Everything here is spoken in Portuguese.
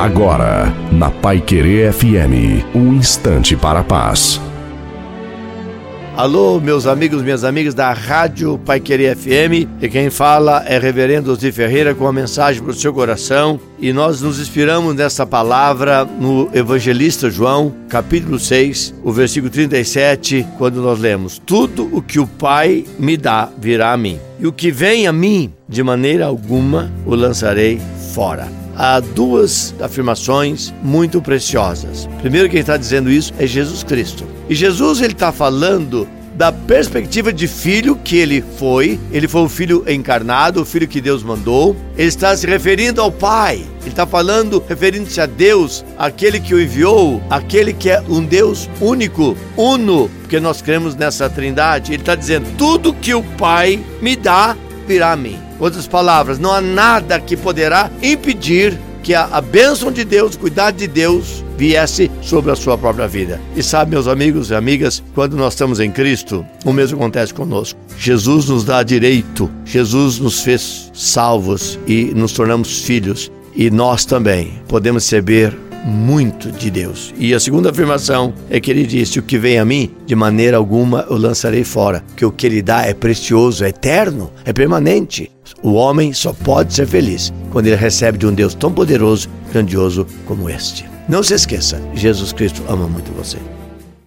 Agora, na Pai Querer FM, um instante para a paz. Alô, meus amigos, minhas amigas da Rádio Pai Querer FM. E quem fala é Reverendo Osni Ferreira com uma mensagem para o seu coração. E nós nos inspiramos nessa palavra no Evangelista João, capítulo 6, o versículo 37, quando nós lemos: Tudo o que o Pai me dá virá a mim. E o que vem a mim, de maneira alguma o lançarei fora há duas afirmações muito preciosas. Primeiro, quem está dizendo isso é Jesus Cristo. E Jesus ele está falando da perspectiva de filho que ele foi, ele foi o filho encarnado, o filho que Deus mandou. Ele está se referindo ao Pai, ele está falando, referindo-se a Deus, aquele que o enviou, aquele que é um Deus único, uno, porque nós cremos nessa trindade. Ele está dizendo: tudo que o Pai me dá virá a mim. Outras palavras, não há nada que poderá impedir que a, a bênção de Deus, o cuidado de Deus viesse sobre a sua própria vida. E sabe, meus amigos e amigas, quando nós estamos em Cristo, o mesmo acontece conosco. Jesus nos dá direito, Jesus nos fez salvos e nos tornamos filhos. E nós também podemos receber muito de Deus. E a segunda afirmação é que ele disse: O que vem a mim, de maneira alguma eu lançarei fora. Que o que ele dá é precioso, é eterno, é permanente. O homem só pode ser feliz quando ele recebe de um Deus tão poderoso, grandioso como este. Não se esqueça, Jesus Cristo ama muito você.